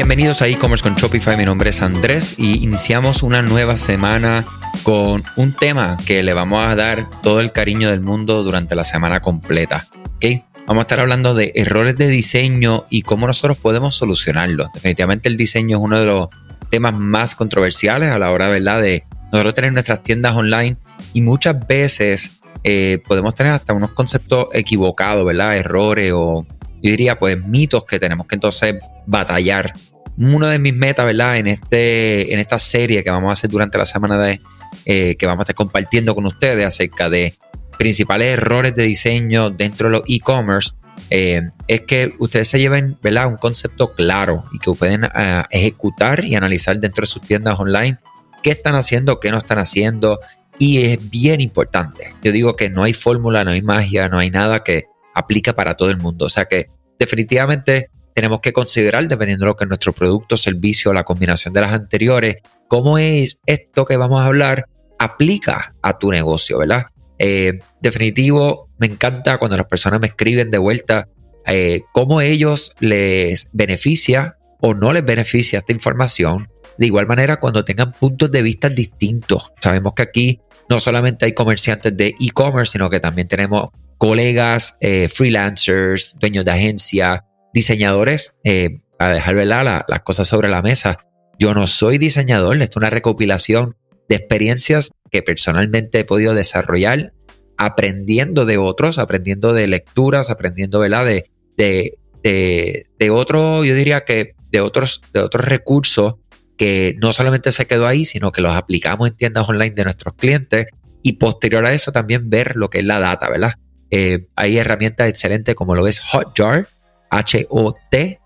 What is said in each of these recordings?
Bienvenidos a e-commerce con Shopify, mi nombre es Andrés y iniciamos una nueva semana con un tema que le vamos a dar todo el cariño del mundo durante la semana completa. ¿okay? Vamos a estar hablando de errores de diseño y cómo nosotros podemos solucionarlos. Definitivamente el diseño es uno de los temas más controversiales a la hora ¿verdad? de nosotros tener nuestras tiendas online y muchas veces eh, podemos tener hasta unos conceptos equivocados, ¿verdad? Errores o yo diría pues mitos que tenemos que entonces batallar. Una de mis metas, ¿verdad? En, este, en esta serie que vamos a hacer durante la semana de, eh, que vamos a estar compartiendo con ustedes acerca de principales errores de diseño dentro de los e-commerce, eh, es que ustedes se lleven ¿verdad? un concepto claro y que pueden ah, ejecutar y analizar dentro de sus tiendas online qué están haciendo, qué no están haciendo. Y es bien importante. Yo digo que no hay fórmula, no hay magia, no hay nada que aplica para todo el mundo. O sea que definitivamente tenemos que considerar, dependiendo de lo que es nuestro producto, servicio, la combinación de las anteriores, cómo es esto que vamos a hablar aplica a tu negocio, ¿verdad? Eh, definitivo, me encanta cuando las personas me escriben de vuelta eh, cómo ellos les beneficia o no les beneficia esta información. De igual manera, cuando tengan puntos de vista distintos. Sabemos que aquí no solamente hay comerciantes de e-commerce, sino que también tenemos colegas, eh, freelancers, dueños de agencia, diseñadores, eh, a dejar las cosas sobre la mesa. Yo no soy diseñador, esto es una recopilación de experiencias que personalmente he podido desarrollar aprendiendo de otros, aprendiendo de lecturas, aprendiendo ¿verdad? De, de, de, de otro, yo diría que de otros, de otros recursos que no solamente se quedó ahí, sino que los aplicamos en tiendas online de nuestros clientes y posterior a eso también ver lo que es la data, ¿verdad? Eh, hay herramientas excelentes como lo es Hotjar, H-O-T-J-A-R,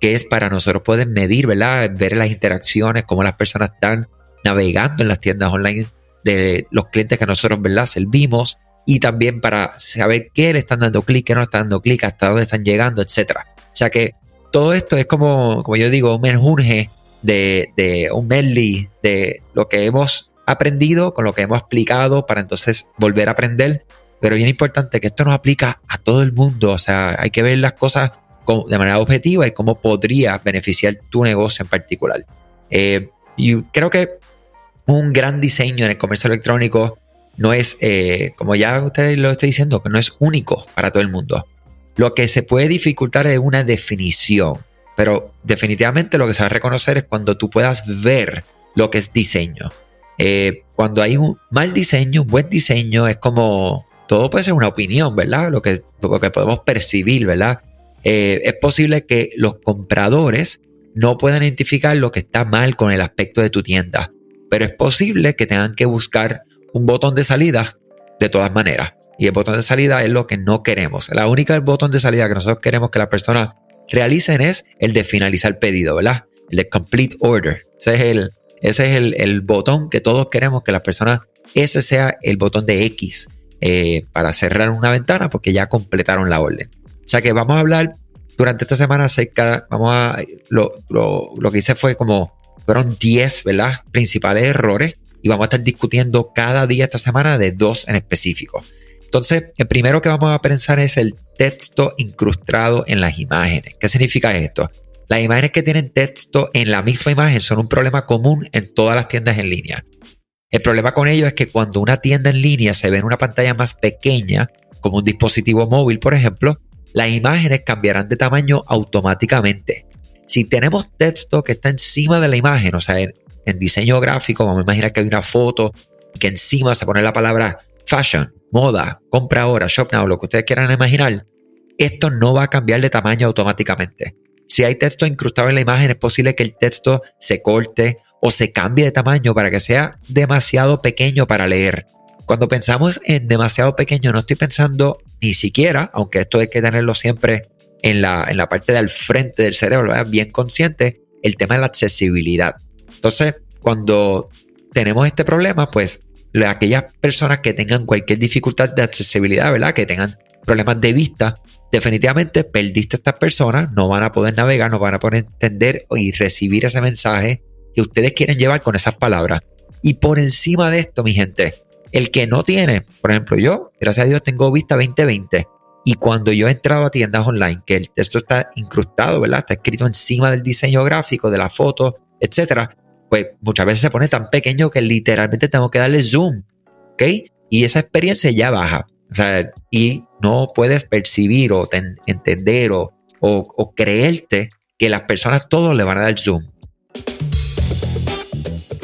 que es para nosotros poder medir, ¿verdad? Ver las interacciones, cómo las personas están navegando en las tiendas online de los clientes que nosotros, ¿verdad? Servimos y también para saber qué le están dando clic, qué no le están dando clic, hasta dónde están llegando, etcétera. O sea que todo esto es como, como yo digo, un menjunje de, de un medley de lo que hemos aprendido, con lo que hemos explicado para entonces volver a aprender. Pero bien importante que esto nos aplica a todo el mundo. O sea, hay que ver las cosas de manera objetiva y cómo podría beneficiar tu negocio en particular. Eh, y creo que un gran diseño en el comercio electrónico no es, eh, como ya ustedes lo estoy diciendo, que no es único para todo el mundo. Lo que se puede dificultar es una definición, pero definitivamente lo que se va a reconocer es cuando tú puedas ver lo que es diseño. Eh, cuando hay un mal diseño, un buen diseño, es como, todo puede ser una opinión, ¿verdad? Lo que, que podemos percibir, ¿verdad? Eh, es posible que los compradores no puedan identificar lo que está mal con el aspecto de tu tienda, pero es posible que tengan que buscar un botón de salida de todas maneras. Y el botón de salida es lo que no queremos. La única botón de salida que nosotros queremos que las personas realicen es el de finalizar el pedido, ¿verdad? El de complete order. Ese es el, ese es el, botón que todos queremos que las personas, ese sea el botón de X eh, para cerrar una ventana porque ya completaron la orden. O sea que vamos a hablar durante esta semana vamos a, lo, que hice fue como, fueron 10, ¿verdad? Principales errores y vamos a estar discutiendo cada día esta semana de dos en específico. Entonces, el primero que vamos a pensar es el texto incrustado en las imágenes. ¿Qué significa esto? Las imágenes que tienen texto en la misma imagen son un problema común en todas las tiendas en línea. El problema con ello es que cuando una tienda en línea se ve en una pantalla más pequeña, como un dispositivo móvil, por ejemplo, las imágenes cambiarán de tamaño automáticamente. Si tenemos texto que está encima de la imagen, o sea, en, diseño gráfico, vamos a imaginar que hay una foto y que encima se pone la palabra fashion, moda, compra ahora, shop now, lo que ustedes quieran imaginar, esto no va a cambiar de tamaño automáticamente. Si hay texto incrustado en la imagen, es posible que el texto se corte o se cambie de tamaño para que sea demasiado pequeño para leer. Cuando pensamos en demasiado pequeño, no estoy pensando ni siquiera, aunque esto hay que tenerlo siempre en la, en la parte del frente del cerebro, bien consciente, el tema de la accesibilidad. Entonces, cuando tenemos este problema, pues aquellas personas que tengan cualquier dificultad de accesibilidad, ¿verdad? Que tengan problemas de vista, definitivamente perdiste a estas personas, no van a poder navegar, no van a poder entender y recibir ese mensaje que ustedes quieren llevar con esas palabras. Y por encima de esto, mi gente, el que no tiene, por ejemplo, yo, gracias a Dios, tengo vista 2020 Y cuando yo he entrado a tiendas online, que el texto está incrustado, ¿verdad? Está escrito encima del diseño gráfico, de la foto, etcétera, pues muchas veces se pone tan pequeño que literalmente tengo que darle zoom, ¿ok? Y esa experiencia ya baja. O sea, y no puedes percibir o entender o, creerte que las personas todos le van a dar zoom.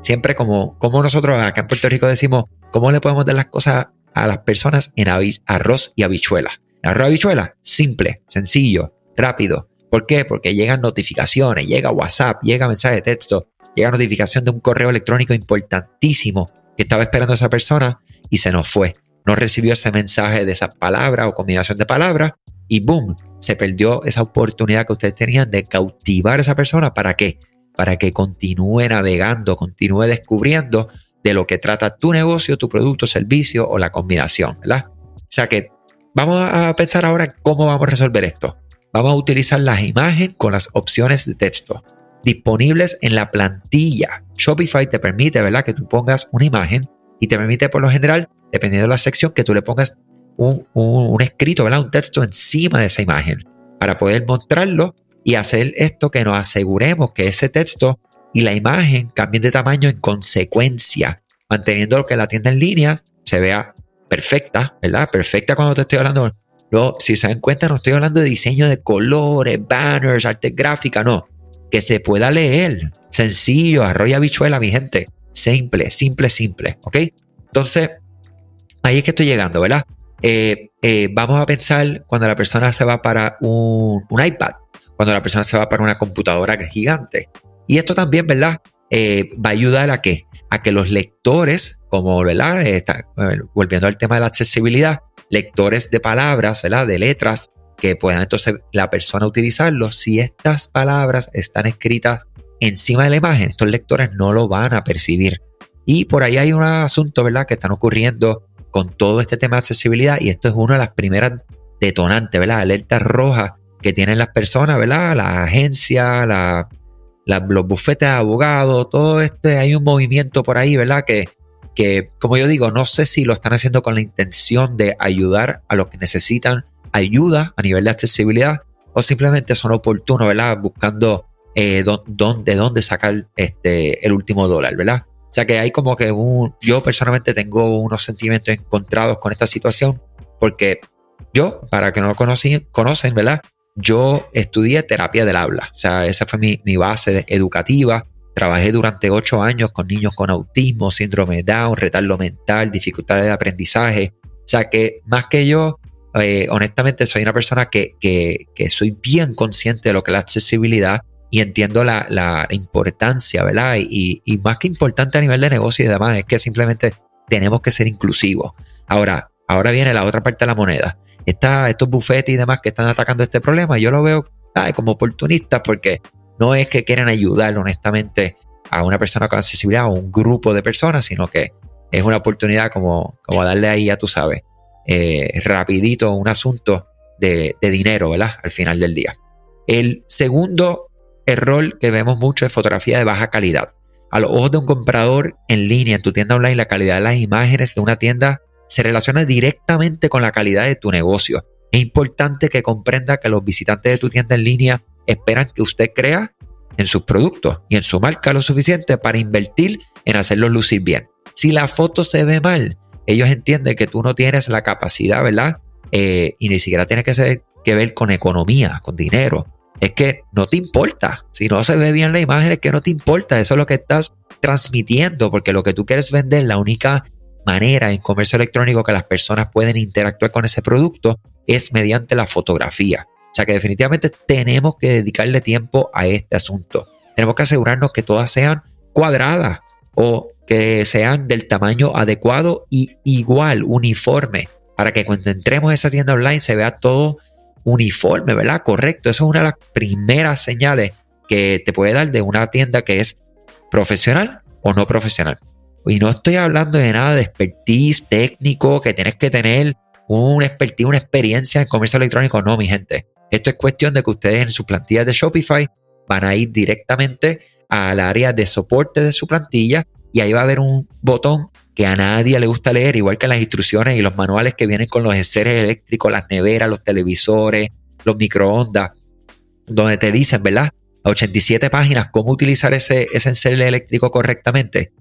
siempre como, como nosotros acá en Puerto Rico decimos, cómo le podemos dar las cosas a las personas en arroz y habichuela. Arroz y habichuela, simple, sencillo, rápido. ¿Por qué? Porque llegan notificaciones, llega WhatsApp, llega mensaje de texto, llega notificación de un correo electrónico importantísimo que estaba esperando esa persona y se nos fue. No recibió ese mensaje de esa palabra o combinación de palabras y boom, se perdió esa oportunidad que ustedes tenían de cautivar a esa persona. ¿Para qué? Para que continúe navegando, continúe descubriendo de lo que trata tu negocio, tu producto, servicio o la combinación, ¿verdad? O sea que vamos a pensar ahora cómo vamos a resolver esto. Vamos a utilizar las imágenes con las opciones de texto disponibles en la plantilla. Shopify te permite, ¿verdad?, que tú pongas una imagen y te permite, por lo general, dependiendo de la sección, que tú le pongas un, un, escrito, ¿verdad?, un texto encima de esa imagen para poder mostrarlo y hacer esto que nos aseguremos que ese texto y la imagen cambien de tamaño en consecuencia, manteniendo lo que la tienda en línea se vea perfecta, ¿verdad? Perfecta cuando te estoy hablando. No, si se dan cuenta, no estoy hablando de diseño de colores, banners, arte gráfica, no que se pueda leer. Sencillo, arroya bichuela, mi gente. Simple, simple, simple. ¿Ok? Entonces, ahí es que estoy llegando, ¿verdad? Eh, eh, vamos a pensar cuando la persona se va para un, iPad, cuando la persona se va para una computadora gigante. Y esto también, ¿verdad? Eh, va a ayudar a que, a que los lectores, como, ¿verdad? volviendo al tema de la accesibilidad, lectores de palabras, ¿verdad? De letras, que pueda entonces la persona utilizarlo. Si estas palabras están escritas encima de la imagen, estos lectores no lo van a percibir. Y por ahí hay un asunto, ¿verdad?, que están ocurriendo con todo este tema de accesibilidad y esto es una de las primeras detonantes, ¿verdad? Alertas rojas que tienen las personas, ¿verdad? La agencia, la, los bufetes de abogados, todo este, hay un movimiento por ahí, ¿verdad? Que, que, como yo digo, no sé si lo están haciendo con la intención de ayudar a los que necesitan ayuda a nivel de accesibilidad o simplemente son oportunos, ¿verdad? Buscando eh, de dónde sacar este, el último dólar, ¿verdad? O sea que hay como que un, yo personalmente tengo unos sentimientos encontrados con esta situación porque yo, para que no conocen, conocen, ¿verdad? Yo estudié terapia del habla, o sea, esa fue mi, base educativa. Trabajé durante ocho años con niños con autismo, síndrome de Down, retardo mental, dificultades de aprendizaje. O sea que más que yo, eh, honestamente soy una persona que, soy bien consciente de lo que es la accesibilidad y entiendo la, importancia, ¿verdad? Y, más que importante a nivel de negocio y demás, es que simplemente tenemos que ser inclusivos. Ahora, ahora viene la otra parte de la moneda. Estos bufetes y demás que están atacando este problema, yo lo veo como oportunistas porque no es que quieran ayudar honestamente a una persona con accesibilidad o un grupo de personas, sino que es una oportunidad como, como darle ahí, ya tú sabes, eh, rapidito un asunto de, dinero, ¿verdad? Al final del día. El segundo error que vemos mucho es fotografía de baja calidad. A los ojos de un comprador en línea en tu tienda online, la calidad de las imágenes de una tienda se relaciona directamente con la calidad de tu negocio. Es importante que comprenda que los visitantes de tu tienda en línea esperan que usted crea en sus productos y en su marca lo suficiente para invertir en hacerlos lucir bien. Si la foto se ve mal, ellos entienden que tú no tienes la capacidad, ¿verdad? Eh, y ni siquiera tiene que, ser, que ver con economía, con dinero. Es que no te importa. Si no se ve bien la imagen, es que no te importa. Eso es lo que estás transmitiendo, porque lo que tú quieres vender, la única manera en comercio electrónico que las personas pueden interactuar con ese producto es mediante la fotografía. O sea que definitivamente tenemos que dedicarle tiempo a este asunto. Tenemos que asegurarnos que todas sean cuadradas o que sean del tamaño adecuado y igual, uniforme, para que cuando entremos a esa tienda online se vea todo uniforme, ¿verdad? Correcto. Eso es una de las primeras señales que te puede dar de una tienda que es profesional o no profesional. Y no estoy hablando de nada de expertise técnico, que tienes que tener un expertise, una experiencia en comercio electrónico. No, mi gente. Esto es cuestión de que ustedes en sus plantillas de Shopify van a ir directamente al área de soporte de su plantilla y ahí va a haber un botón que a nadie le gusta leer, igual que las instrucciones y los manuales que vienen con los enseres eléctricos, las neveras, los televisores, los microondas, donde te dicen, ¿verdad? A 87 páginas cómo utilizar ese, ese eléctrico correctamente.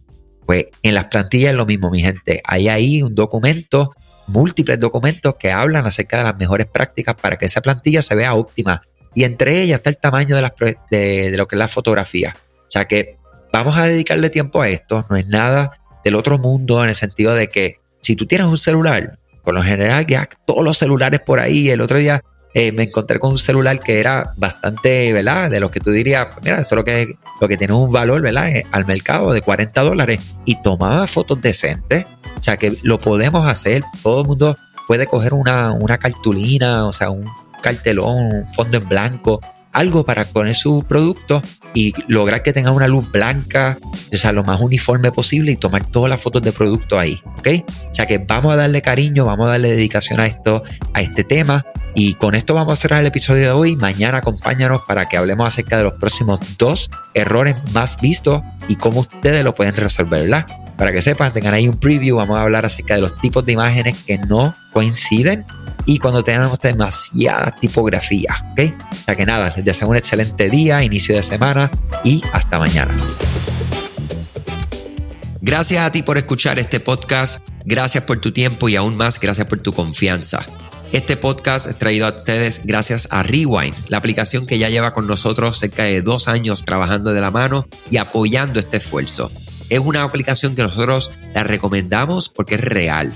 Pues en las plantillas es lo mismo, mi gente. Hay ahí un documento, múltiples documentos que hablan acerca de las mejores prácticas para que esa plantilla se vea óptima. Y entre ellas está el tamaño de, las, de, lo que es la fotografía. O sea que vamos a dedicarle tiempo a esto. No es nada del otro mundo en el sentido de que si tú tienes un celular, por lo general ya todos los celulares por ahí, el otro día eh, me encontré con un celular que era bastante, ¿verdad? De lo que tú dirías, mira, esto es lo que, lo que tiene un valor, ¿verdad? Eh, al mercado de 40 dólares y tomaba fotos decentes. O sea que lo podemos hacer, todo el mundo puede coger una, una cartulina, o sea, un cartelón, un fondo en blanco, algo para poner su producto y lograr que tenga una luz blanca, o sea, lo más uniforme posible y tomar todas las fotos de producto ahí, ¿ok? O sea que vamos a darle cariño, vamos a darle dedicación a esto, a este tema. Y con esto vamos a cerrar el episodio de hoy. Mañana acompáñanos para que hablemos acerca de los próximos dos errores más vistos y cómo ustedes lo pueden resolver, ¿verdad? Para que sepan, tengan ahí un preview, vamos a hablar acerca de los tipos de imágenes que no coinciden y cuando tenemos demasiada tipografía, ¿ok? O sea que nada, les deseo un excelente día, inicio de semana y hasta mañana. Gracias a ti por escuchar este podcast, gracias por tu tiempo y aún más gracias por tu confianza. Este podcast es traído a ustedes gracias a Rewind, la aplicación que ya lleva con nosotros cerca de dos años trabajando de la mano y apoyando este esfuerzo. Es una aplicación que nosotros la recomendamos porque es real.